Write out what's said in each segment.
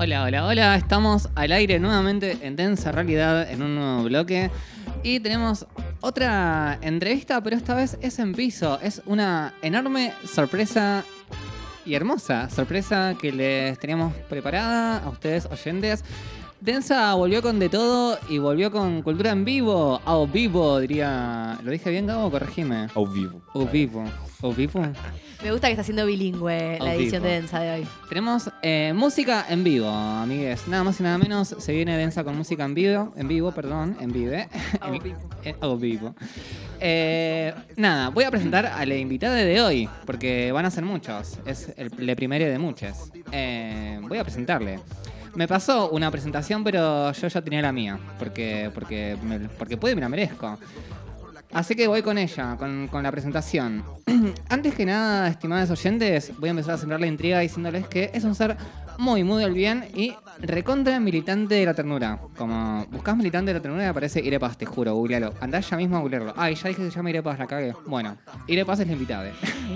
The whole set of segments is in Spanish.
Hola, hola, hola. Estamos al aire nuevamente en Densa Realidad en un nuevo bloque. Y tenemos otra entrevista, pero esta vez es en piso. Es una enorme sorpresa y hermosa sorpresa que les teníamos preparada a ustedes oyentes. Densa volvió con de todo y volvió con cultura en vivo, a vivo, diría. ¿Lo dije bien, Gabo? Corregime. Au vivo. Au vivo. Au vivo. Me gusta que está siendo bilingüe la edición de Densa de hoy. Tenemos eh, música en vivo, amigues. Nada más y nada menos. Se viene densa con música en vivo. En vivo, perdón. En vive. En- vivo. eh, au vivo. Eh, nada, voy a presentar a la invitada de hoy. Porque van a ser muchos. Es el le primero de muchos. Eh, voy a presentarle. Me pasó una presentación, pero yo ya tenía la mía. Porque, porque, me- porque puedo y me la merezco. Así que voy con ella, con, con la presentación. Antes que nada, estimados oyentes, voy a empezar a sembrar la intriga diciéndoles que es un ser muy, muy del bien y recontra militante de la ternura. Como buscas militante de la ternura aparece Irepaz, te juro, googlealo. Andá ya mismo a googlearlo. Ay, ya dije que se llama Irepaz, la cagué. Bueno, Irepaz es la invitada.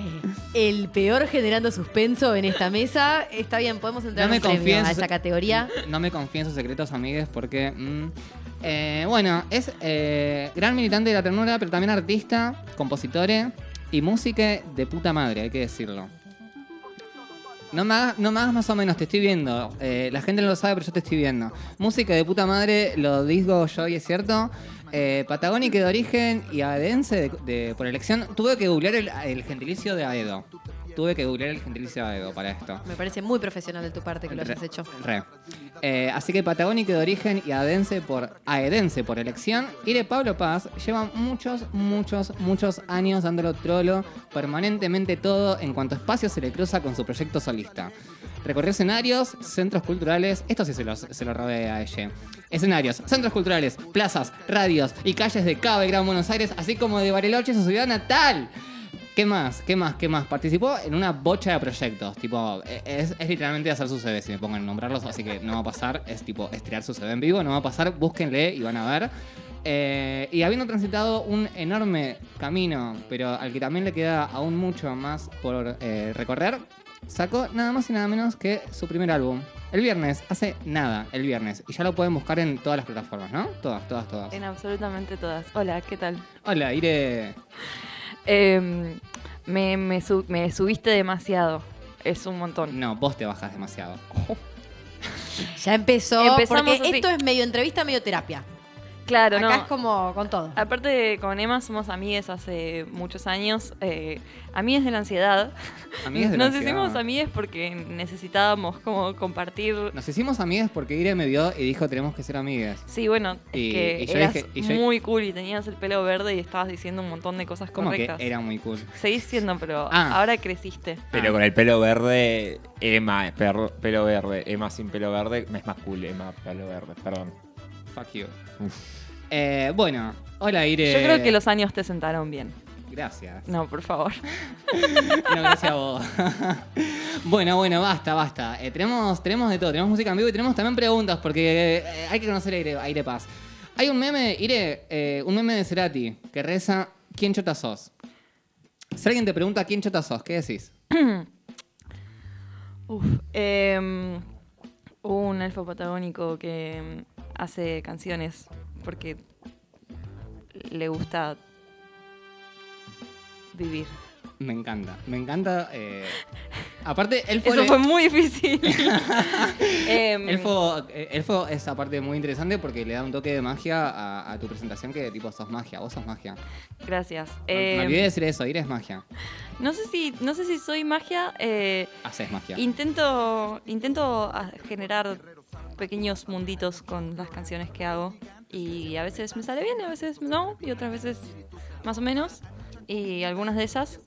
El peor generando suspenso en esta mesa. Está bien, podemos entrar No me premio confíes. a esa categoría. No me confío en sus secretos, amigues, porque... mm, eh, bueno, es eh, gran militante de la ternura, pero también artista, compositore y música de puta madre, hay que decirlo. No hagas, no me hagas más o menos, te estoy viendo. Eh, la gente no lo sabe, pero yo te estoy viendo. Música de puta madre, lo digo yo y es cierto. Eh, patagónica de origen y aedense de, de- por elección. Tuve que googlear el gentilicio de Aedo. Tuve que googlear el gentilicio Aedo para esto. Me parece muy profesional de tu parte que lo hayas hecho. Re. Eh, así que patagónico de origen y aedense por, aedense por elección. Y de Pablo Paz lleva muchos, muchos, muchos años dándolo trolo permanentemente todo en cuanto espacio se le cruza con su proyecto solista. Recorrió escenarios, centros culturales, esto sí se lo, se lo robé a ella. Escenarios, centros culturales, plazas, radios y calles de Cabo y Gran Buenos Aires, así como de Bariloche, su ciudad natal. ¿Qué más? ¿Qué más? ¿Qué más? Participó en una bocha de proyectos. Tipo, e- es, es literalmente hacer su CV si me pongo a nombrarlos, así que no va a pasar. Es tipo estirar su CV en vivo, no va a pasar. Búsquenle y van a ver. Eh, y habiendo transitado un enorme camino, pero al que también le queda aún mucho más por eh, recorrer, sacó nada más y nada menos que su primer álbum. El viernes, hace nada, el viernes. Y ya lo pueden buscar en todas las plataformas, ¿no? Todas, todas, todas. En absolutamente todas. Hola, ¿qué tal? Hola, Ire. Em, me, me, su- me subiste demasiado. Es un montón. No, vos te bajas demasiado. Ya empezó. Empezamos porque así. esto es medio entrevista, medio terapia. Claro, Acá no. es como con todo. Aparte, con Emma somos amigues hace muchos años. Eh, amigues de la ansiedad. Amigas de la Nos ansiedad. hicimos amigues porque necesitábamos como compartir. Nos hicimos amigas porque Ire me vio y dijo tenemos que ser amigas. Sí, bueno, es Y- que y yo eras dije- y yo- muy cool y tenías el pelo verde y estabas diciendo un montón de cosas Como que correctas. era muy cool. Seguís siendo, pero Ah. ahora creciste. Pero Ah. con el pelo verde, Emma, perro- pelo verde, Emma sin pelo verde, es más cool, Emma pelo verde, perdón. Fuck you. Eh, bueno, hola Ire. Yo creo que los años te sentaron bien. Gracias. No, por favor. No, gracias a vos. bueno, bueno, basta, basta. Eh, tenemos, tenemos de todo. Tenemos música en vivo y tenemos también preguntas porque eh, hay que conocer a Ire, a Ire Paz. Hay un meme, Ire, eh, un meme de Cerati que reza ¿Quién chota sos? Si alguien te pregunta ¿Quién chota sos? ¿Qué decís? Uf, em, un elfo patagónico que em, hace canciones porque le gusta vivir. Me encanta, me encanta. eh, Aparte, fue... Eso fue muy difícil. Em, Elfo, eh, Elfo es aparte muy interesante porque le da un toque de magia a, a tu presentación que tipo sos magia, vos sos magia. Gracias. Me Em, olvidé de decir eso, ir es magia. no sé si, no sé si soy magia. eh, Haces magia. Intento, intento generar pequeños munditos con las canciones que hago. Y a veces me sale bien, a veces no, y otras veces más o menos. Y algunas de esas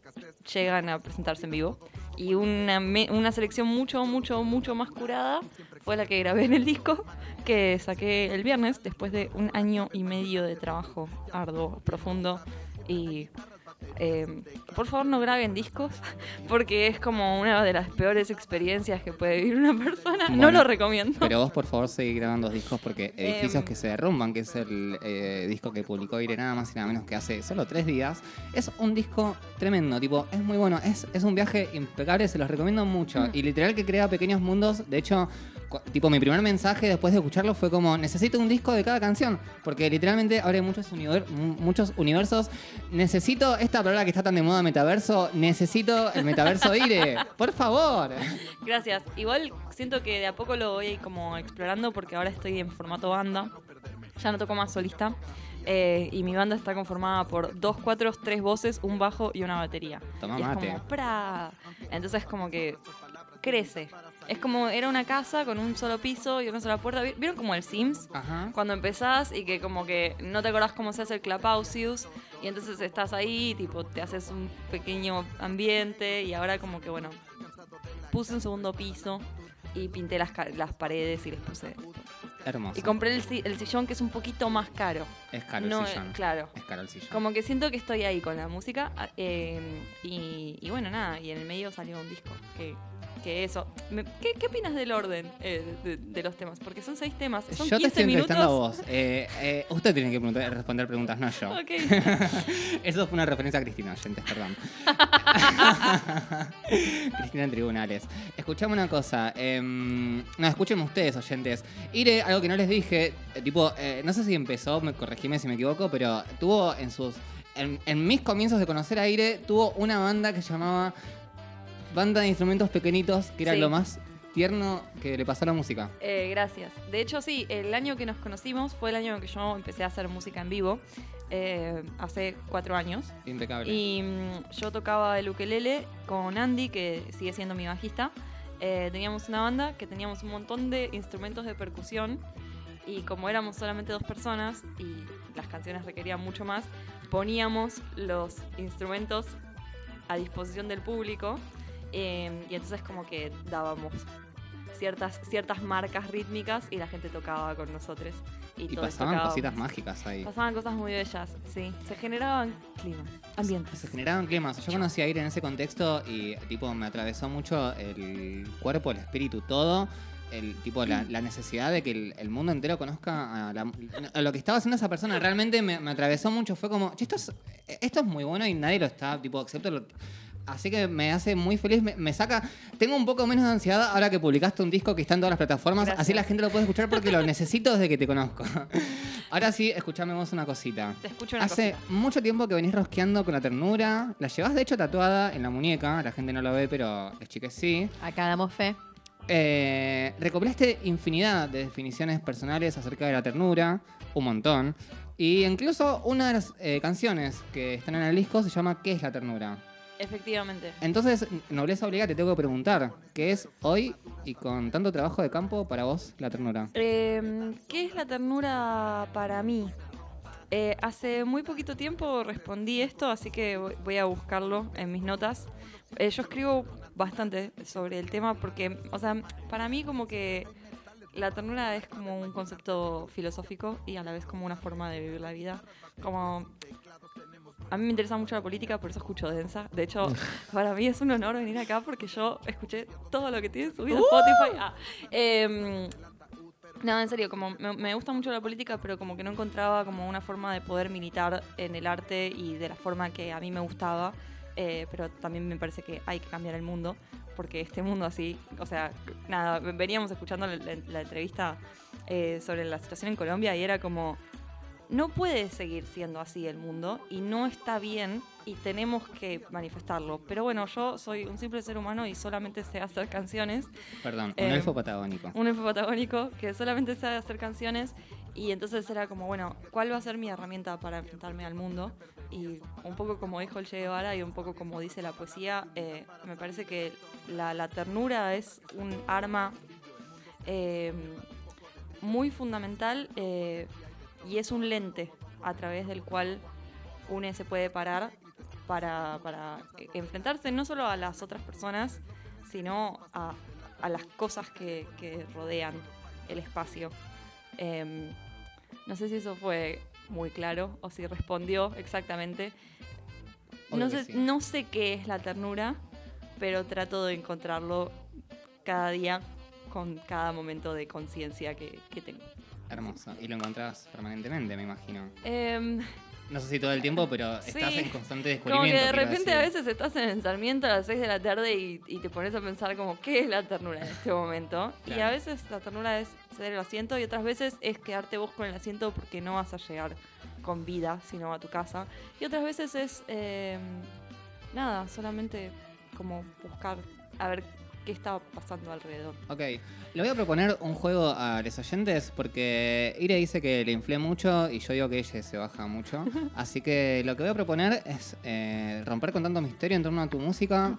llegan a presentarse en vivo. Y una, una selección mucho, mucho, mucho más curada fue la que grabé en el disco, que saqué el viernes, después de un año y medio de trabajo arduo, profundo. Y eh, por favor no graben discos, porque es como una de las peores experiencias que puede vivir una persona. no Bueno, lo recomiendo. Pero vos, por favor, seguí grabando discos porque Edificios Em. que se derrumban, que es el eh, disco que publicó Ire nada más y nada menos que hace solo tres días, es un disco tremendo, tipo, es muy bueno, es, es un viaje impecable, se los recomiendo mucho. Mm. Y literal que crea pequeños mundos. De hecho, tipo, mi primer mensaje después de escucharlo fue como, necesito un disco de cada canción, porque literalmente hay muchos, univer- muchos universos. Necesito esta palabra que está tan de moda, metaverso, necesito el metaverso Ire, por favor. Gracias. Igual siento que de a poco lo voy como explorando porque ahora estoy en formato banda. Ya no toco más solista. Eh, y mi banda está conformada por dos cuatros, tres voces, un bajo y una batería. Toma y es mate. como ¡pra! Entonces como que crece. Es como era una casa con un solo piso y una sola puerta. ¿Vi- ¿Vieron como el Sims? Ajá. Cuando empezás y que como que no te acordás cómo se hace el Clubhouse y entonces estás ahí, tipo, te haces un pequeño ambiente y ahora como que, bueno, puse un segundo piso y pinté las, las paredes y les puse. Hermoso. Y compré el, si- el sillón que es un poquito más caro. Es caro no, el eh, sillón. claro. Es caro el sillón. Como que siento que estoy ahí con la música ah, eh, y, y bueno, nada, y en el medio salió un disco. Que, que eso. ¿qué, ¿Qué opinas del orden eh, de, de los temas? Porque son seis temas. Son Yo te 15 estoy minutos. entrevistando a vos. Eh, eh, usted tiene que preguntar- responder preguntas, no yo. Ok. Eso fue una referencia a Cristina Oyentes, perdón. Cristina en tribunales. Escuchame una cosa. em, no, escúchenme ustedes, oyentes. Ire, algo que no les dije, eh, tipo, eh, no sé si empezó, me corregime si me equivoco, pero tuvo en sus. En, en mis comienzos de conocer a Ire, tuvo una banda que se llamaba Banda de Instrumentos Pequeñitos, que era Sí. lo más tierno que le pasó a la música. Eh, gracias. De hecho, sí, el año que nos conocimos fue el año en que yo empecé a hacer música en vivo, eh, hace cuatro años. Impecable. Y mm, yo tocaba el ukelele con Andy, que sigue siendo mi bajista. Eh, teníamos una banda que teníamos un montón de instrumentos de percusión y como éramos solamente dos personas y las canciones requerían mucho más, poníamos los instrumentos a disposición del público eh, y entonces como que dábamos ciertas, ciertas marcas rítmicas y la gente tocaba con nosotros. Y, pasaban tocábamos. cositas mágicas ahí. Pasaban cosas muy bellas, sí. Se generaban climas, ambientes. Se generaban climas. Yo conocí a Ire en ese contexto y tipo me atravesó mucho el cuerpo, el espíritu, todo. El tipo la, la necesidad de que el, el mundo entero conozca a, la- a lo que estaba haciendo esa persona. Realmente me, me atravesó mucho. Fue como, "Che, esto es, esto es muy bueno y nadie lo está, tipo, excepto lo- Así que me hace muy feliz, me, me saca. Tengo un poco menos de ansiedad ahora que publicaste un disco que está en todas las plataformas. Gracias. Así la gente lo puede escuchar porque lo necesito desde que te conozco. Ahora sí, escuchame vos una cosita. Te escucho una Hace cosita. mucho tiempo que venís rosqueando con la ternura. La llevas de hecho tatuada en la muñeca. La gente no lo ve, pero las chicas sí. Acá damos fe. Eh, recopilaste infinidad de definiciones personales acerca de la ternura. Un montón. Y incluso una de las eh, canciones que están en el disco se llama ¿Qué es la ternura? Efectivamente. Entonces, nobleza obligada, te tengo que preguntar. ¿Qué es hoy y con tanto trabajo de campo para vos la ternura? Eh, ¿Qué es la ternura para mí? Eh, hace muy poquito tiempo respondí esto, así que voy- voy a buscarlo en mis notas. Eh, yo escribo bastante sobre el tema porque, o sea, para mí como que la ternura es como un concepto filosófico y a la vez como una forma de vivir la vida. Como a mí me interesa mucho la política, por eso escucho Densa. De hecho, para mí es un honor venir acá porque yo escuché todo lo que tiene subido a Spotify. Ah, em, no, en serio, como me, me gusta mucho la política, pero como que no encontraba como una forma de poder militar en el arte y de la forma que a mí me gustaba. Eh, pero también me parece que hay que cambiar el mundo, porque este mundo así, o sea, nada, veníamos escuchando la, la- la entrevista eh, sobre la situación en Colombia y era como, no puede seguir siendo así el mundo y no está bien y tenemos que manifestarlo. Pero bueno, yo soy un simple ser humano y solamente sé hacer canciones Perdón, un Eh, elfo patagónico. un elfo patagónico que solamente sabe hacer canciones y entonces era como, bueno, ¿cuál va a ser mi herramienta para enfrentarme al mundo? Y un poco como dijo el Che Guevara y un poco como dice la poesía, eh, me parece que la, la ternura es un arma eh, muy fundamental eh, y es un lente a través del cual uno se puede parar para, para enfrentarse no solo a las otras personas, sino a, a las cosas que, que rodean el espacio. Em, no sé si eso fue muy claro o si respondió exactamente. No sé, sí. no sé qué es la ternura, pero trato de encontrarlo cada día con cada momento de conciencia que, que tengo. Hermoso. Y lo encontrás permanentemente, me imagino. Em, No sé si todo el tiempo, pero estás Sí. en constante Como que descubrimiento. de repente a veces estás en el Sarmiento a las 6 de la tarde y, y te pones a pensar como, ¿qué es la ternura en este momento? Y a veces la ternura es ceder el asiento y otras veces es quedarte vos con el asiento porque no vas a llegar con vida, sino a tu casa. Y otras veces es, eh, nada, solamente como buscar a ver qué está pasando alrededor. Ok, le voy a proponer un juego a los oyentes porque Ire dice que le inflé mucho y yo digo que ella se baja mucho. Así que lo que voy a proponer es eh, romper con tanto misterio en torno a tu música,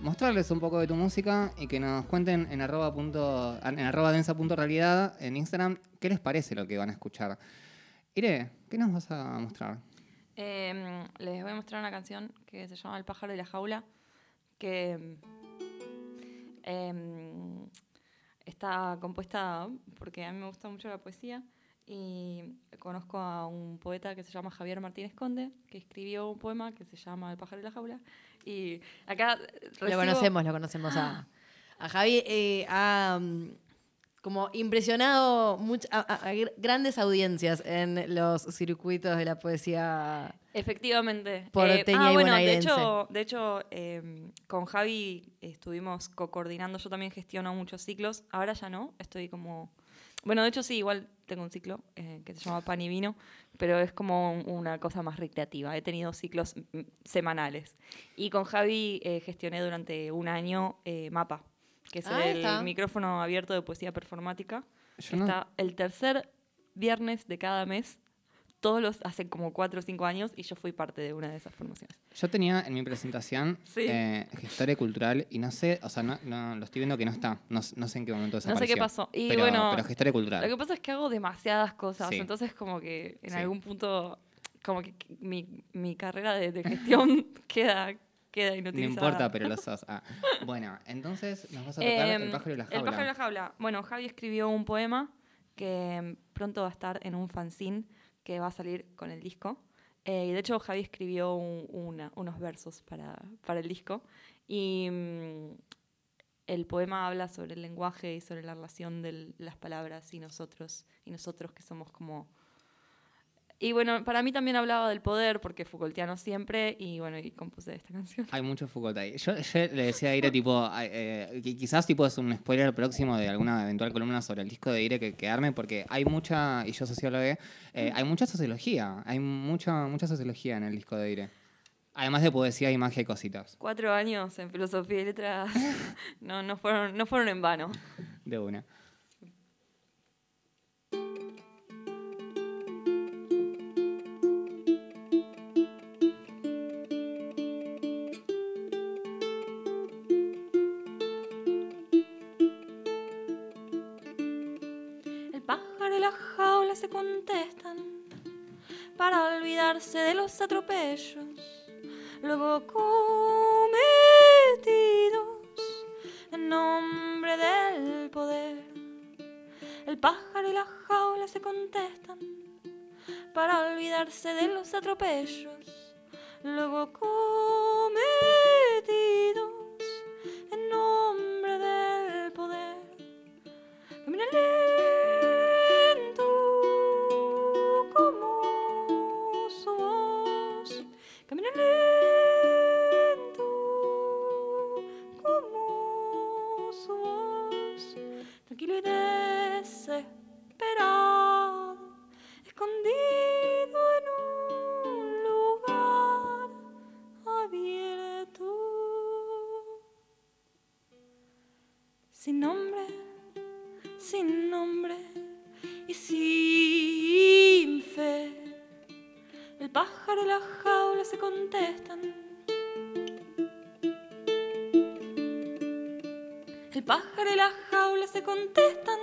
mostrarles un poco de tu música y que nos cuenten en arroba, punto, en arroba densa.realidad en Instagram qué les parece lo que van a escuchar. Ire, ¿qué nos vas a mostrar? Eh, les voy a mostrar una canción que se llama El pájaro y la jaula, que eh, está compuesta porque a mí me gusta mucho la poesía y conozco a un poeta que se llama Javier Martínez Conde, que escribió un poema que se llama El pájaro y la jaula. Y acá Lo recibo- conocemos, lo conocemos a, a Javi. eh, ha mm, como impresionado much- a, a- a gr- grandes audiencias en los circuitos de la poesía. Efectivamente. Porteña ah, y bueno, de hecho, de hecho eh, con Javi estuvimos co-coordinando. Yo también gestiono muchos ciclos. Ahora ya no, estoy como... Bueno, de hecho sí, igual tengo un ciclo eh, que se llama Pan y Vino, pero es como un- una cosa más recreativa. He tenido ciclos mm, semanales. Y con Javi eh, gestioné durante un año eh, Mapa, que es Ah, el está. micrófono abierto de poesía performática. Yo no- Está el tercer viernes de cada mes, todos los hace como cuatro o cinco años, y yo fui parte de una de esas formaciones. Yo tenía en mi presentación Sí. eh, Gestore Cultural y no sé, o sea, no, no- lo estoy viendo que no está. No, no sé en qué momento No sé desapareció. qué pasó. Y pero, bueno, pero lo Cultural. que pasa es que hago demasiadas cosas, Sí. entonces como que en Sí. algún punto, como que mi, mi carrera de, de gestión queda, queda No inutilizada. importa, pero lo sos. Ah. Bueno, entonces nos vas a tocar Em, El pájaro y la jaula. El pájaro y la jaula. Bueno, Javi escribió un poema que em, pronto va a estar en un fanzine que va a salir con el disco. Eh, y de hecho, Javi escribió unos versos para, para el disco. Y mm, el poema habla sobre el lenguaje y sobre la relación de las palabras y nosotros, y nosotros que somos como y bueno, para mí también hablaba del poder, porque Foucaultiano siempre, y bueno, y compuse esta canción. Hay mucho Foucault ahí. Yo, yo le decía a Ire, tipo, eh, quizás tipo es un spoiler próximo de alguna eventual columna sobre el disco de Ire que quedarme, porque hay mucha, y yo sociólogo, eh, hay mucha sociología, hay mucha, mucha sociología en el disco de Ire. Además de poesía y magia y cositas, Cuatro años en filosofía y letras no, no, fueron, no fueron en vano. de una. De los atropellos, luego cometidos en nombre del poder. El pájaro y la jaula se contestan para olvidarse de los atropellos, luego cometidos sin nombre y sin fe. El pájaro y la jaula se contestan. El pájaro y la jaula se contestan.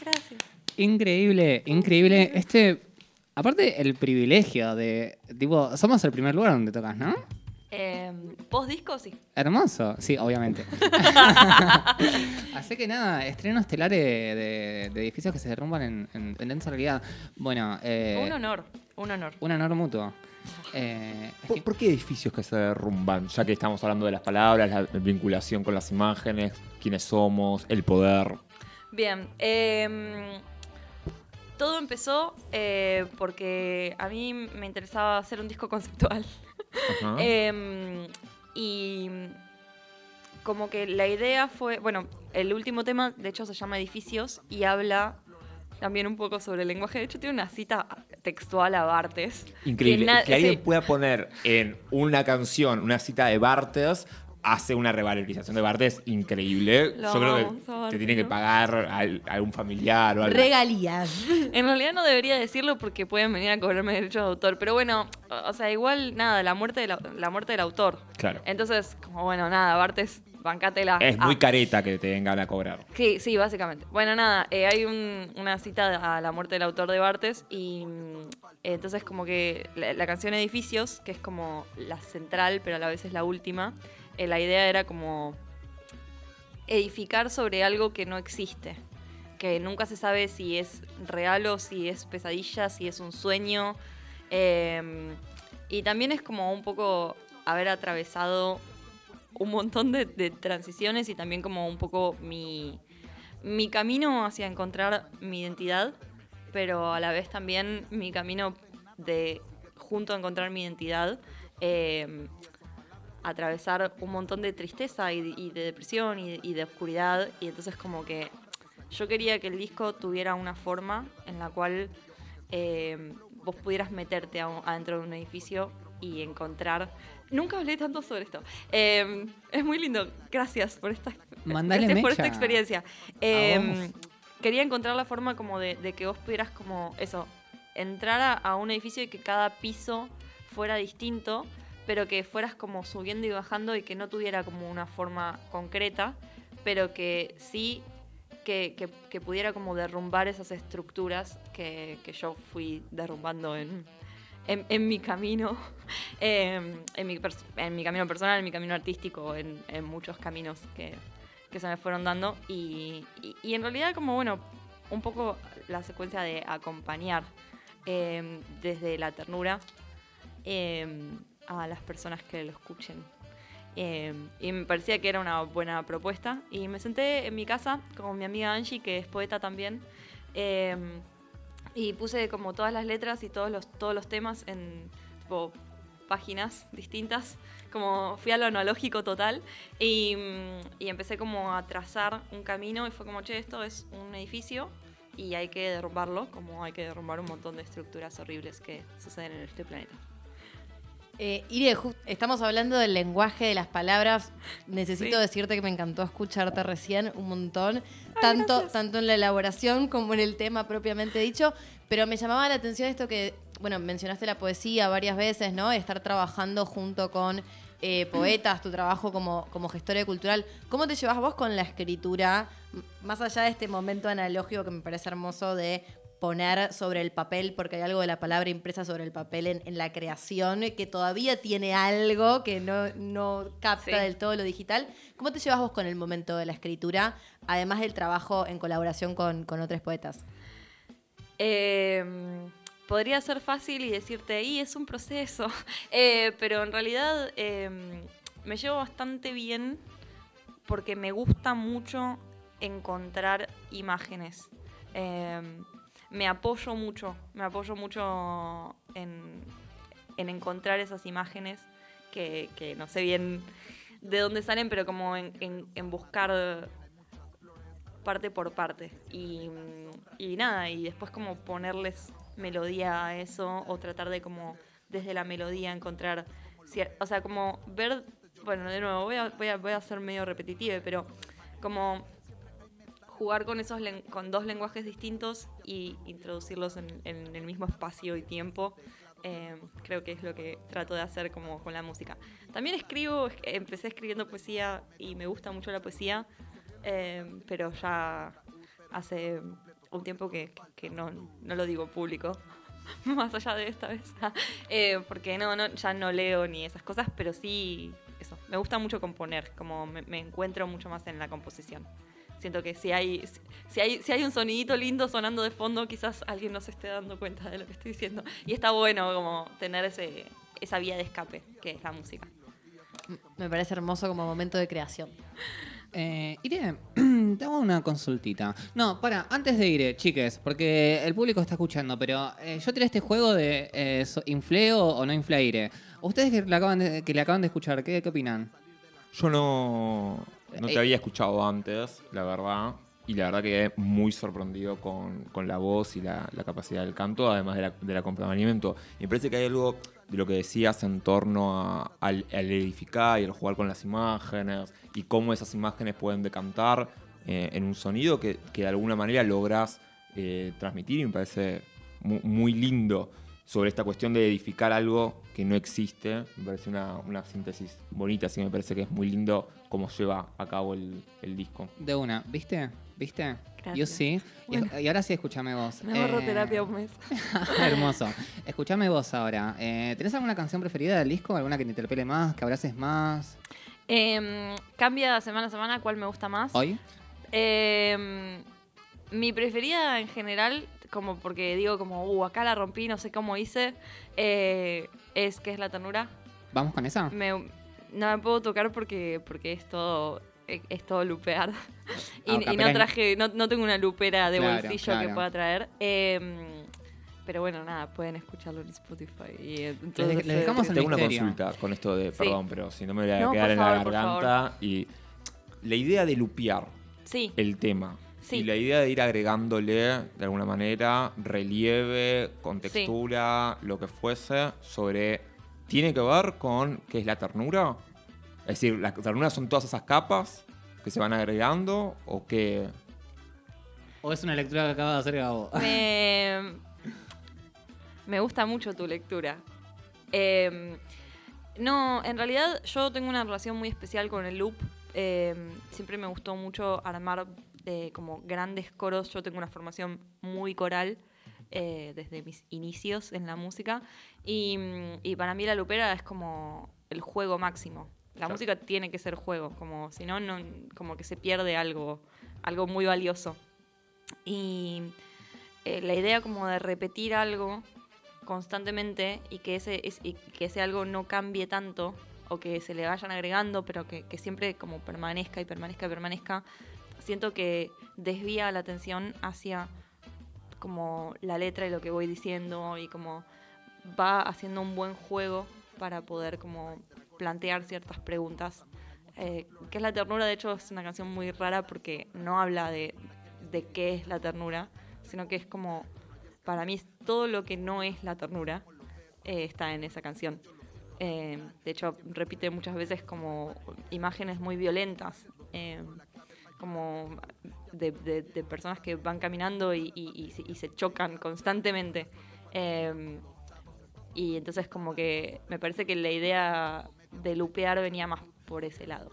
Gracias. Increíble, increíble. Este, aparte el privilegio de, tipo, somos el primer lugar donde tocas, ¿no? Eh, ¿Post disco? Sí. Hermoso, sí, obviamente. Así que nada, estrenos estelares de, de edificios que se derrumban en, en, en densa realidad. Bueno, eh, Un honor, un honor. un honor mutuo. Eh, ¿Por, por qué edificios que se derrumban? Ya que estamos hablando de las palabras, la vinculación con las imágenes, quiénes somos, el poder. Bien, em, todo empezó eh, porque a mí me interesaba hacer un disco conceptual. Em, y como que la idea fue, bueno, el último tema de hecho se llama Edificios y habla también un poco sobre el lenguaje. De hecho tiene una cita textual a Bartes. Increíble. na- Que, alguien sí. pueda poner en una canción una cita de Bartes hace una revalorización de Bartes increíble. Lo Yo creo que te tiene que pagar a algún familiar o algo. Regalías. En realidad no debería decirlo porque pueden venir a cobrarme derechos de autor. Pero bueno, o sea, igual nada, la muerte, de la, la muerte del autor. Claro. Entonces, como bueno, nada, Bartes, bancátela. Es muy Ah. careta que te vengan a cobrar. Sí, sí, básicamente. Bueno, nada, eh, hay un- una cita a la muerte del autor de Bartes y mm, entonces como que la, la canción Edificios, que es como la central, pero a la vez es la última, eh, la idea era como edificar sobre algo que no existe, que nunca se sabe si es real o si es pesadilla, si es un sueño. eh, y también es como un poco haber atravesado un montón de, transiciones y también como un poco mi, mi camino hacia encontrar mi identidad, pero a la vez también mi camino de junto a encontrar mi identidad, eh, atravesar un montón de tristeza y, y de depresión y, y de oscuridad y entonces como que yo quería que el disco tuviera una forma en la cual eh, vos pudieras meterte adentro de un edificio y encontrar. Nunca hablé tanto sobre esto. Eh, es muy lindo. Gracias por esta, gracias por esta experiencia. Eh, quería encontrar la forma como de, de que vos pudieras como eso, entrar a, a un edificio y que cada piso fuera distinto, pero que fueras como subiendo y bajando y que no tuviera como una forma concreta, pero que sí que, que- pudiera como derrumbar esas estructuras que, que yo fui derrumbando en, en, en mi camino, eh, en, mi en mi camino personal, en mi camino artístico, en, en muchos caminos que, se me fueron dando. Y, y- en realidad como, bueno, un poco la secuencia de acompañar eh, desde la ternura eh, a las personas que lo escuchen. Eh, y me parecía que era una buena propuesta. Y me senté en mi casa con mi amiga Angie, que es poeta también. eh, y puse como todas las letras y todos los, todos los temas en páginas distintas. Como fui a lo analógico total. Y, mm, y empecé como a trazar un camino y fue como, che, esto es un edificio y hay que derrumbarlo, como hay que derrumbar un montón de estructuras horribles que suceden en este planeta. Eh, Ire, estamos hablando del lenguaje de las palabras. Necesito Sí. decirte que me encantó escucharte recién un montón, tanto, tanto en la elaboración como en el tema propiamente dicho. Pero me llamaba la atención esto que, bueno, mencionaste la poesía varias veces, ¿no? Estar trabajando junto con eh, poetas, tu trabajo como, como gestora cultural. ¿Cómo te llevas vos con la escritura, más allá de este momento analógico que me parece hermoso de poner sobre el papel, porque hay algo de la palabra impresa sobre el papel en, en la creación que todavía tiene algo que no, no capta Sí. del todo lo digital. ¿Cómo te llevas vos con el momento de la escritura, además del trabajo en colaboración con, con otros poetas? Eh, podría ser fácil y decirte, y es un proceso, Eh, pero en realidad eh, me llevo bastante bien porque me gusta mucho encontrar imágenes. Eh, me apoyo mucho, me apoyo mucho en, en encontrar esas imágenes que, que no sé bien de dónde salen, pero como en, en- buscar parte por parte. Y, y nada, y después como ponerles melodía a eso o tratar de como desde la melodía encontrar, o sea, como ver, bueno, de nuevo, voy a, voy a, voy a ser medio repetitiva, pero como jugar con esos con dos lenguajes distintos y introducirlos en, en el mismo espacio y tiempo. eh, creo que es lo que trato de hacer como con la música. También escribo, es- empecé escribiendo poesía y me gusta mucho la poesía, eh, pero ya hace un tiempo que, que no, no lo digo público, más allá de esta vez, eh, porque no, no, ya no leo ni esas cosas, pero sí, eso, me gusta mucho componer, como me, me encuentro mucho más en la composición. Siento que si hay, si hay, si hay un sonidito lindo sonando de fondo, quizás alguien no se esté dando cuenta de lo que estoy diciendo. Y está bueno como tener ese, esa vía de escape, que es la música. Me parece hermoso como momento de creación. Eh, Irene, te hago una consultita. No, para, antes de ir, chiques, porque el público está escuchando, pero eh, yo tiré este juego de eh, inflé o, no inflé Ire. Ustedes que le acaban de, que le acaban de escuchar, ¿qué, qué opinan? Yo no, no Eh, te había escuchado antes, la verdad. Y la verdad quedé muy sorprendido con, con la voz y la, la capacidad del canto, además de la- del acompañamiento. Y me parece que hay algo de lo que decías en torno a- al, al edificar y al jugar con las imágenes y cómo esas imágenes pueden decantar eh, en un sonido que, que de alguna manera logras eh, transmitir y me parece mu- muy lindo sobre esta cuestión de edificar algo que no existe. Me parece una, una síntesis bonita, así que me parece que es muy lindo cómo lleva a cabo el, el disco. De una, ¿viste? ¿Viste? Gracias. Yo sí. Y- Bueno. Y, ahora sí, escúchame vos. Me ahorro Eh, terapia un mes. Hermoso. Escúchame vos ahora. Eh, ¿Tenés alguna canción preferida del disco? ¿Alguna que te interpele más? ¿Que abraces más? Em, cambia semana a semana cuál me gusta más. ¿Hoy? Em, mi preferida en general, como porque digo como, uh, acá la rompí, no sé cómo hice, eh, es que es la ternura. ¿Vamos con esa? Me, no me puedo tocar porque, porque es todo es es todo lupear. y, Ah, y no traje, no, no tengo una lupera de Claro, bolsillo que pueda traer. Em, pero bueno, nada, pueden escucharlo en Spotify. Y eh, Les, entonces, les dejamos Tengo el una consulta con esto de, Sí. perdón, pero si no me voy a No, quedar en favor, la garganta. Y la idea de lupear Sí, el tema Sí. y la idea de ir agregándole de alguna manera relieve, contextura, lo que fuese, sobre. ¿Tiene que ver con qué es la ternura? Es decir, ¿la ternura son todas esas capas que se van agregando o qué? ¿O es una lectura que acaba de hacer Gabo? me, me gusta mucho tu lectura. Em, no, en realidad yo tengo una relación muy especial con el loop. Em, siempre me gustó mucho armar como grandes coros. Yo tengo una formación muy coral eh, desde mis inicios en la música. Y, mm, y para mí la lupera es como el juego máximo. La Claro. música tiene que ser juego, como si no, no, como que se pierde algo, algo muy valioso. Y eh, la idea como de repetir algo constantemente y que ese, es- y que ese algo no cambie tanto o que se le vayan agregando, pero que, que siempre como permanezca y permanezca y permanezca, siento que desvía la atención hacia como la letra y lo que voy diciendo y como va haciendo un buen juego para poder como plantear ciertas preguntas. Eh, ¿Qué es la ternura? De hecho es una canción muy rara porque no habla de, de qué es la ternura, sino que es como, para mí todo lo que no es la ternura eh, está en esa canción. Eh, de hecho repite muchas veces como imágenes muy violentas, eh, como de, de- de personas que van caminando y, y- y se- y se chocan constantemente. Eh, y entonces como que me parece que la idea de lupear venía más por ese lado.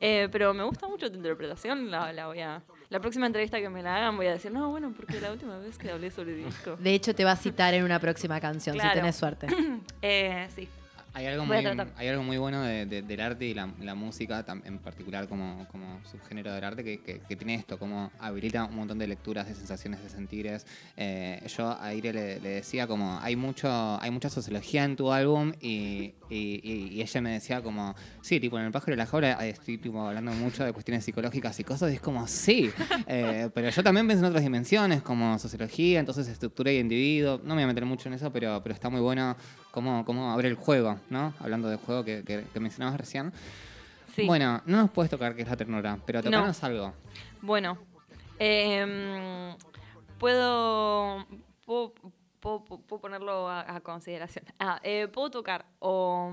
Eh, pero me gusta mucho tu interpretación, la, la voy a... La próxima entrevista que me la hagan voy a decir, no, bueno, porque la última vez que hablé sobre disco. De hecho, te va a citar en una próxima canción, Claro. si tenés suerte. Eh, sí, Hay algo, muy, hay algo muy bueno de- de- del arte y la, la música, en particular como, como subgénero del arte, que, que- que tiene esto, como habilita un montón de lecturas, de sensaciones, de sentires. Eh, yo a Aire le, le decía como, hay mucho hay mucha sociología en tu álbum y, y- y- y ella me decía como, sí, tipo en el pájaro de la jaula estoy tipo, hablando mucho de cuestiones psicológicas y cosas, y es como, sí, Eh, pero yo también pienso en otras dimensiones, como sociología, entonces estructura y individuo. No me voy a meter mucho en eso, pero, pero está muy bueno cómo, cómo abre el juego, ¿no? Hablando del juego que, que- que mencionabas recién. sí. Bueno, no nos puedes tocar qué es la ternura, pero No. tocarnos algo. Bueno, em, puedo, puedo, puedo- puedo ponerlo a, a consideración. Ah, eh, puedo tocar o,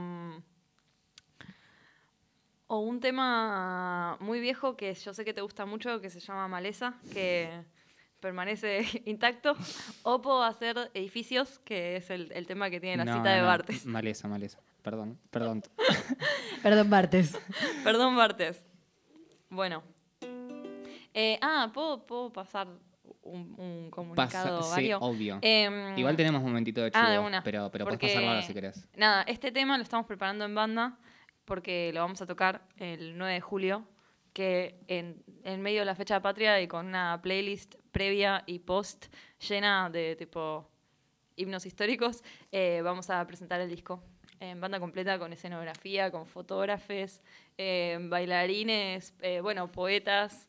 o un tema muy viejo que yo sé que te gusta mucho, que se llama Maleza, que permanece intacto, o puedo hacer Edificios, que es el, el tema que tiene la No, cita de no. Bartes. Maleza, maleza. Perdón, perdón. Perdón, Bartes. Perdón, Bartes. Bueno. Eh, ah, ¿puedo, puedo pasar un, un comunicado Pasa, sí, obvio. Em, Igual tenemos un momentito de chivo, ah, de una. pero, pero puedes pasarlo ahora si querés. Nada, este tema lo estamos preparando en banda porque lo vamos a tocar el 9 de julio que en, en medio de la fecha de patria y con una playlist previa y post llena de tipo himnos históricos, eh, vamos a presentar el disco en banda completa con escenografía, con fotógrafos, eh, bailarines, eh, bueno, poetas.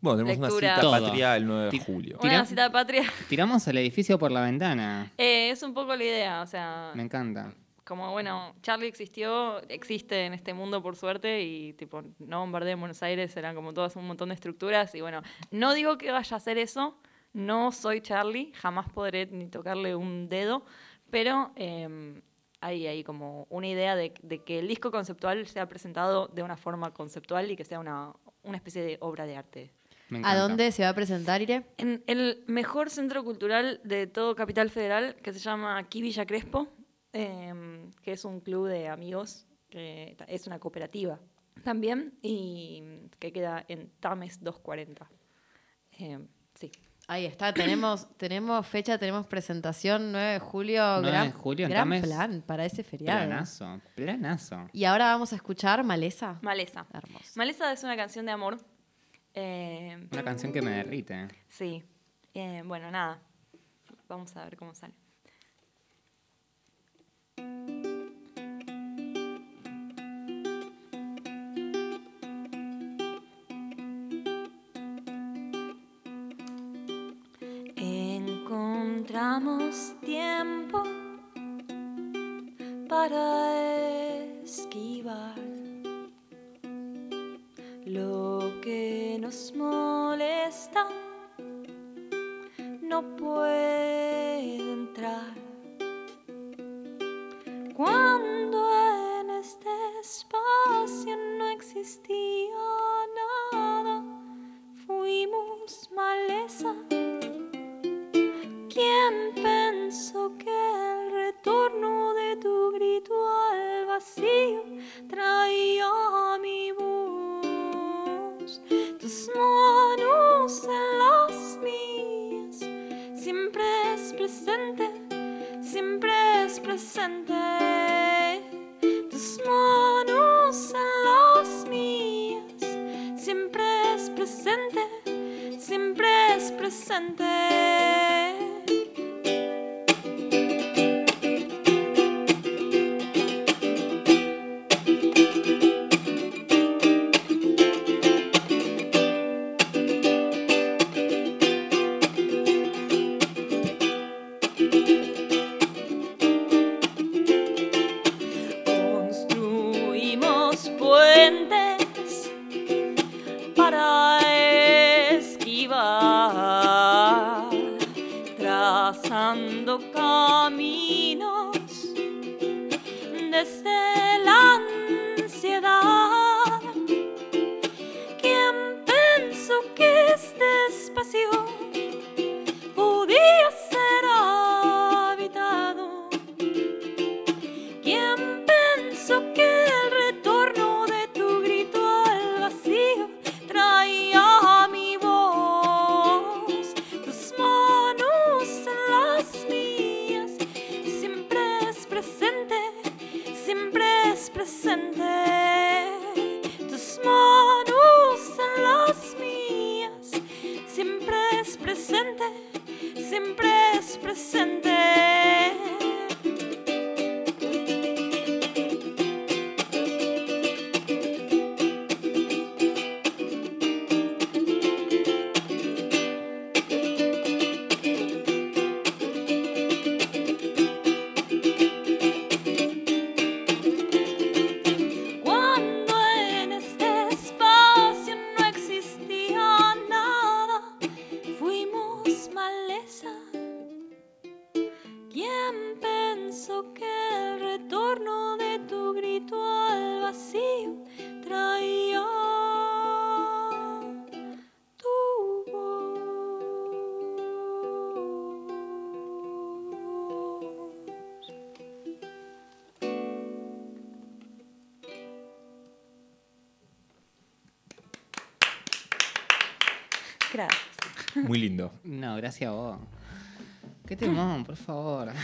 Bueno, tenemos lectura. una cita Todo. patria el 9 de julio. Tira- Una cita patria. Tiramos el edificio por la ventana. Eh, es un poco la idea, o sea, Me encanta. Como bueno, Charlie existió, existe en este mundo por suerte y tipo, no bombardeo en Buenos Aires, eran como todas un montón de estructuras y bueno, no digo que vaya a hacer eso, no soy Charlie, jamás podré ni tocarle un dedo, pero eh, hay ahí como una idea de, de que el disco conceptual sea presentado de una forma conceptual y que sea una, una especie de obra de arte. ¿A dónde se va a presentar, Ire? En el mejor centro cultural de todo Capital Federal, que se llama Aquí Villa Crespo, em, que es un club de amigos, que es una cooperativa también, y que queda en Tames 240. Em, sí. Ahí está, tenemos, tenemos fecha, tenemos presentación, 9 de julio. 9 de gran julio, gran Tames. plan para ese feriado. Planazo, planazo. Y ahora vamos a escuchar Maleza. Maleza. Hermoso. Maleza es una canción de amor. Em, Una canción que me derrite. sí. Bueno, nada. Vamos a ver cómo sale. Encontramos tiempo para esquivar lo que nos molesta. No puede cuando desde Gracias. Muy lindo. No, gracias a vos. Qué temón, por favor.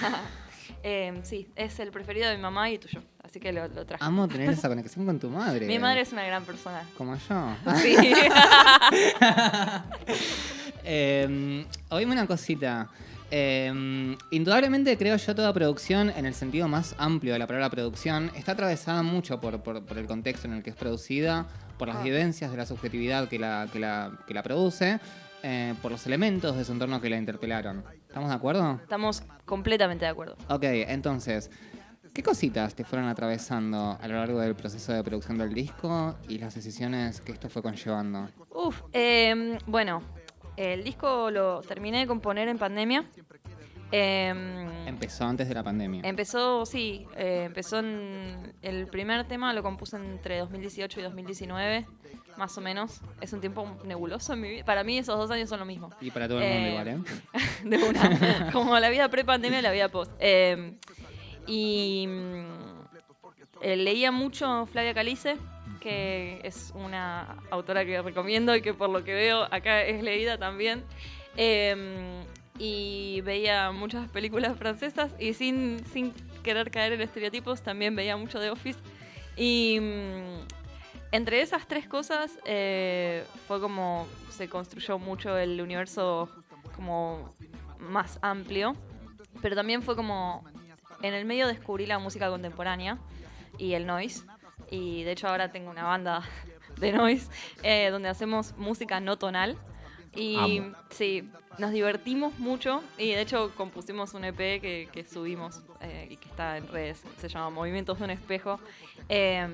Eh, sí, es el preferido de mi mamá y tuyo. Así que lo, lo traje. Amo tener esa conexión con tu madre. Mi madre es una gran persona. Como yo. Sí. Eh, oíme una cosita. Eh, indudablemente creo yo toda producción, en el sentido más amplio de la palabra producción, está atravesada mucho por, por- por el contexto en el que es producida, por las Ah. vivencias de la subjetividad que la, que la, que la produce, eh, por los elementos de su entorno que la interpelaron. ¿Estamos de acuerdo? Estamos completamente de acuerdo. Ok, entonces, ¿qué cositas te fueron atravesando a lo largo del proceso de producción del disco y las decisiones que esto fue conllevando? Uf, eh, bueno, el disco lo terminé de componer en pandemia. Eh, Empezó antes de la pandemia. Empezó, sí, eh, empezó en. El primer tema lo compuse entre 2018 y 2019, más o menos. Es un tiempo nebuloso en mi vida. Para mí, esos dos años son lo mismo. Y para todo el mundo Eh, igual, ¿eh? de una. Como la vida pre-pandemia y la vida post. Eh, y mm, eh, leía mucho Flavia Calice, que es una autora que recomiendo y que por lo que veo acá es leída también. Eh, y veía muchas películas francesas y sin, sin querer caer en estereotipos también veía mucho de Office. Y mm, entre esas tres cosas eh, fue como se construyó mucho el universo como más amplio, pero también fue como en el medio descubrí la música contemporánea y el noise. Y de hecho ahora tengo una banda de noise eh, donde hacemos música no tonal. Y Amo. sí, nos divertimos mucho y de hecho compusimos un EP que, que subimos eh, y que está en redes, se llama Movimientos de un Espejo, eh,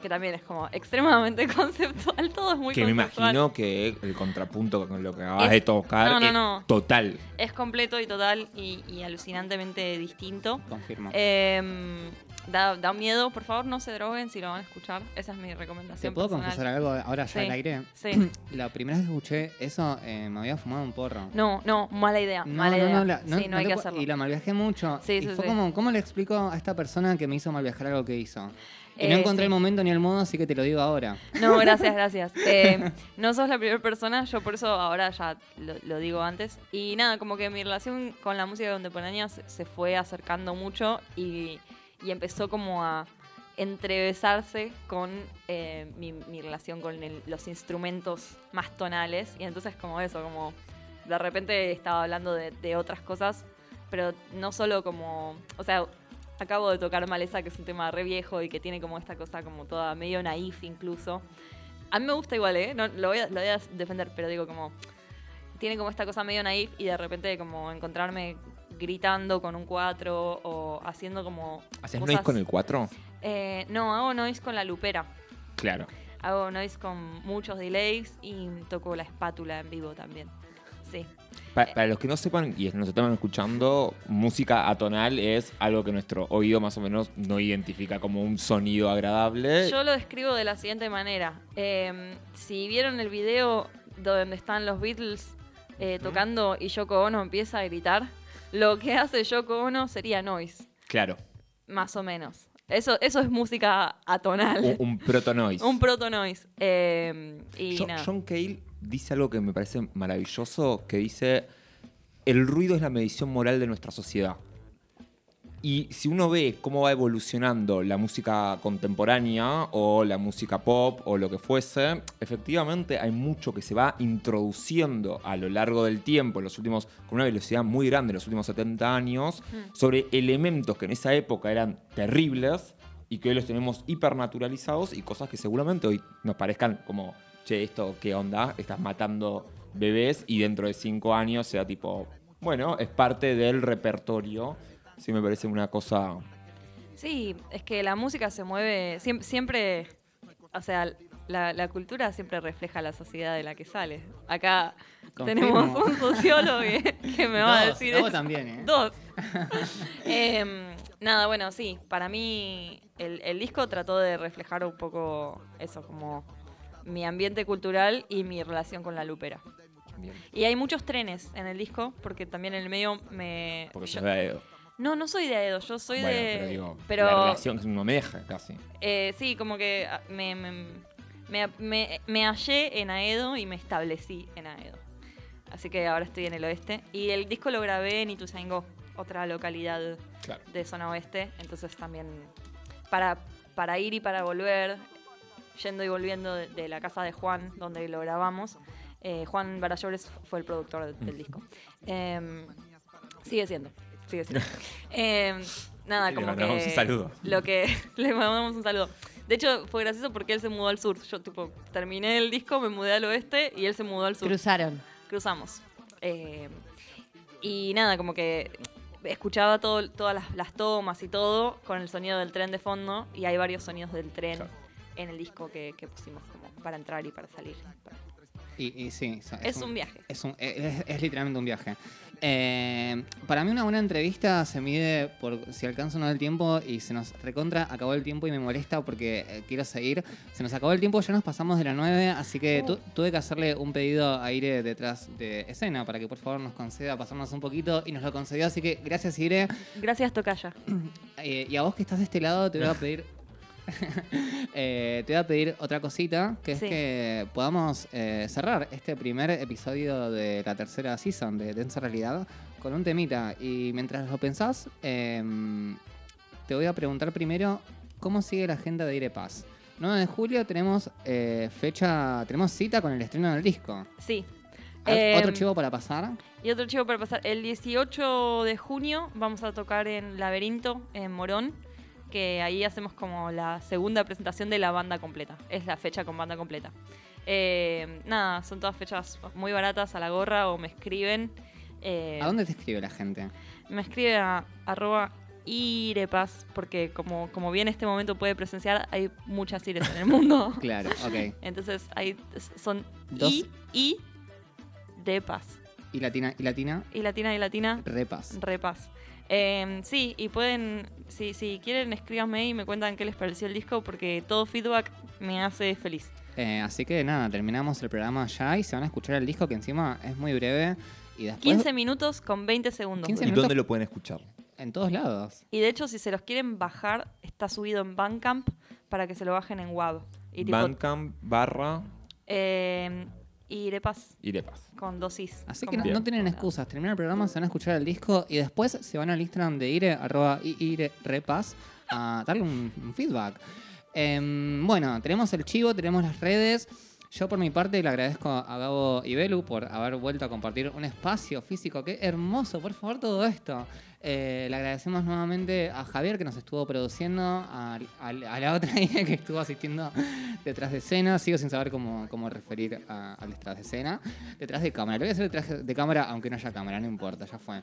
que también es como extremadamente conceptual, todo es muy Que me imagino que el contrapunto con lo que acabas Es- de tocar no, no, es no. total. Es completo y total y, y alucinantemente distinto. Confirmo. Eh, da, da miedo, por favor no se droguen si lo van a escuchar. Esa es mi ¿Te recomendación. puedo personal. confesar algo ahora ya Sí. al aire? Sí. La primera vez que escuché eso, eh, me había fumado un porro. No, no, mala idea. No, mala no, idea. no, la- no- sí, no, no hay te que pu- hacerlo. Y la malviajé mucho. Sí, y sí, fue como, ¿cómo le explico a esta persona que me hizo malviajar algo que hizo? Y no Eh, encontré sí. el momento ni el modo, así que te lo digo ahora. No, gracias, gracias. Eh, no sos la primera persona, yo por eso ahora ya lo, lo digo antes. Y nada, como que mi relación con la música contemporánea se, se fue acercando mucho y, y empezó como a entrevesarse con eh, mi, mi relación con el- los instrumentos más tonales. Y entonces como eso, como de repente estaba hablando de, de otras cosas, pero no solo como, o sea, acabo de tocar Maleza, que es un tema re viejo y que tiene como esta cosa como toda medio naif incluso. A mí me gusta igual, ¿eh? No, lo, voy a, lo voy a defender, pero digo como... Tiene como esta cosa medio naif y de repente como encontrarme gritando con un 4 o haciendo como... ¿Haces cosas- noise con el 4? Eh, no, hago noise con la lupera. Claro. Hago noise con muchos delays y toco la espátula en vivo también. Sí. Pa- para los que no sepan y nos están escuchando, música atonal es algo que nuestro oído más o menos no identifica como un sonido agradable. Yo lo describo de la siguiente manera. Eh, si vieron el video donde están los Beatles eh, tocando y Yoko Ono empieza a gritar, lo que hace Yoko Ono sería noise, Claro. más o menos. Eso, eso es música atonal. Un, un proto noise. Un proto noise. Eh, y Jo- nada. John Cale dice algo que me parece maravilloso, que dice, el ruido es la medición moral de nuestra sociedad. Y si uno ve cómo va evolucionando la música contemporánea o la música pop o lo que fuese, efectivamente hay mucho que se va introduciendo a lo largo del tiempo, en los últimos, con una velocidad muy grande, en los últimos 70 años, sobre elementos que en esa época eran terribles y que hoy los tenemos hipernaturalizados y cosas que seguramente hoy nos parezcan como, che, esto qué onda, estás matando bebés y dentro de cinco años sea tipo, bueno, es parte del repertorio. Sí me parece una cosa... Sí, es que la música se mueve siempre, siempre o sea, la, la cultura siempre refleja la sociedad de la que sale. Acá Confirmo. tenemos un sociólogo que, que me va a Dos, decir eso. también, ¿eh? Dos. Em, nada, bueno, sí, para mí el, el disco trató de reflejar un poco eso, como mi ambiente cultural y mi relación con la lupera. Bien, Y hay muchos trenes en el disco, porque también en el medio me... porque yo-. No, no soy de Aedo, yo soy bueno, de... pero digo, pero- la relación no me deja casi. Eh, sí, como que ah, me, me, me, me- me hallé en Aedo y me establecí en Aedo. Así que ahora estoy en el oeste. Y el disco lo grabé en Ituzaingó, otra localidad Claro. de zona oeste. Entonces también para, para ir y para volver, yendo y volviendo de, de la casa de Juan, donde lo grabamos. Eh, Juan Barallores fue el productor de- del disco. Em, sigue siendo, sigue siendo. Em, nada, Le como mandamos que un saludo. Lo que le mandamos un saludo. De hecho, fue gracioso porque él se mudó al sur. Yo, tipo, terminé el disco, me mudé al oeste y él se mudó al sur Cruzaron. cruzamos. Eh, y nada, como que escuchaba todo, todas las, las tomas y todo con el sonido del tren de fondo y hay varios sonidos del tren Claro. en el disco que, que pusimos como para entrar y para salir. Y, y sí, so- Es un viaje. Es, un- es- es literalmente un viaje. Eh, para mí una buena entrevista se mide por si alcanza uno el tiempo y se nos recontra, acabó el tiempo y me molesta porque eh, quiero seguir. Se nos acabó el tiempo, ya nos pasamos de la 9, así que tu- tuve que hacerle un pedido a Ire detrás de escena para que por favor nos conceda pasarnos un poquito y nos lo concedió, así que gracias Ire. Gracias, Tocaya. Eh, y a vos que estás de este lado te voy a pedir... eh, te voy a pedir otra cosita, que es que podamos eh, cerrar este primer episodio de la tercera season de Densa Realidad con un temita. Y mientras lo pensás, em, te voy a preguntar primero cómo sigue la agenda de Ire Paz. 9 de julio tenemos eh, fecha, tenemos cita con el estreno del disco. Sí. ¿Otro Em, chivo para pasar? Y otro chivo para pasar. El 18 de junio vamos a tocar en Laberinto, en Morón, que ahí hacemos como la segunda presentación de la banda completa. Es la fecha con banda completa. Eh, nada, son todas fechas muy baratas a la gorra o me escriben. eh, ¿A dónde te escribe la gente? Me escribe a arroba irepas, porque como, como bien este momento puede presenciar, hay muchas ires en el mundo. Claro, ok. Entonces ahí son Dos- i y de paz. Y latina, y latina, Y latina y latina, repas. Repas. Eh, sí, y pueden, si, si quieren, escríbanme y me cuentan qué les pareció el disco, porque todo feedback me hace feliz. Eh, así que nada, terminamos el programa ya y se van a escuchar el disco que encima es muy breve. Y después 15 minutos con 20 segundos. 15 ¿Y minutos. dónde lo pueden escuchar? en todos lados. Y de hecho, si se los quieren bajar, está subido en Bandcamp para que se lo bajen en WAV. Y tipo, Bandcamp barra eh, y Repas Irepas. con dosis. Así que no, no tienen excusas. Terminan el programa, se van a escuchar el disco y después se van al Instagram de Ire, arroba Ire Repas, a darle un, un feedback. Em, bueno, tenemos el chivo, tenemos las redes. Yo por mi parte le agradezco a Gabo y Belu por haber vuelto a compartir un espacio físico. Qué hermoso, por favor, todo esto. Eh, le agradecemos nuevamente a Javier que nos estuvo produciendo, a, a- a la otra Ire que estuvo asistiendo detrás de escena. Sigo sin saber cómo, cómo referir a- detrás de escena. Detrás de cámara. Lo voy a hacer detrás de cámara, aunque no haya cámara, no importa, ya fue.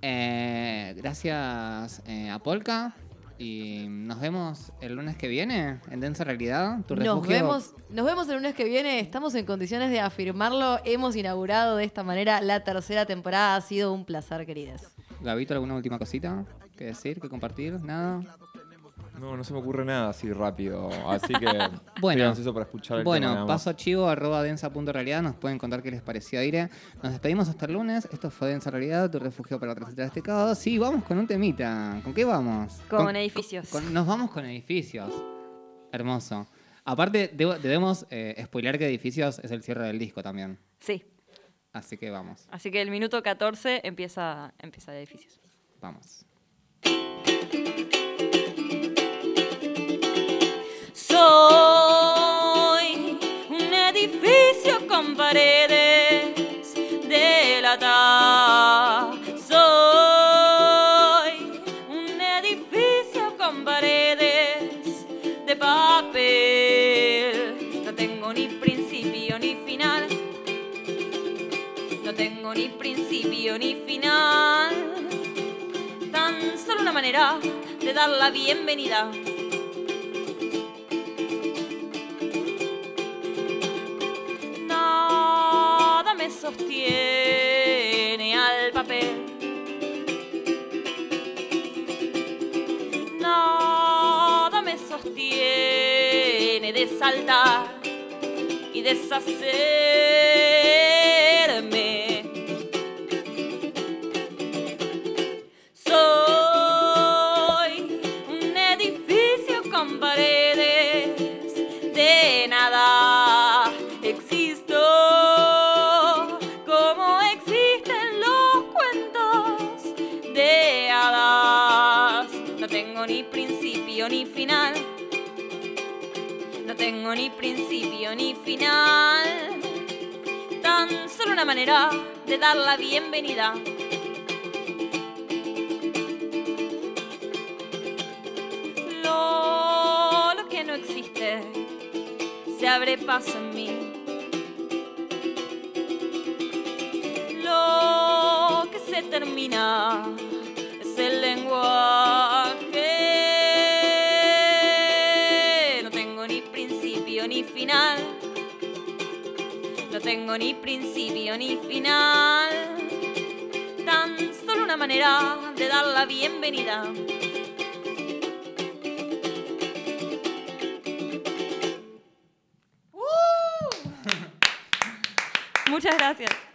Eh, gracias eh, a Polka. Y nos vemos el lunes que viene en Densa Realidad. Tu Nos vemos, nos vemos el lunes que viene. Estamos en condiciones de afirmarlo. Hemos inaugurado de esta manera la tercera temporada. Ha sido un placer, queridas. Gabito, ¿alguna última cosita que decir, que compartir? ¿Nada? No, no se me ocurre nada así rápido. Así que. Bueno. ansioso para escuchar el tema Bueno, más. paso chivo arroba densa.realidad. Nos pueden contar qué les pareció Aire. Nos despedimos hasta el lunes. Esto fue Densa Realidad, tu refugio para transitar este caos. Sí, vamos con un temita. ¿Con qué vamos? Con edificios. con- nos vamos con edificios. Hermoso. Aparte, debo- debemos eh, spoiler que edificios es el cierre del disco también. Sí, Así que vamos, así que el minuto 14 empieza, empieza de edificios. vamos. Soy un edificio con paredes de lata. Soy un edificio con paredes de papel. No tengo ni principio ni final. No tengo ni principio ni final. Tan solo una manera de dar la bienvenida. Sostiene al papel. Nada me sostiene de saltar y deshacerme. Manera de dar la bienvenida. Lo, lo que no existe se abre paso en mí. Lo que se termina tengo ni principio ni final. Tan solo una manera de dar la bienvenida. Muchas gracias.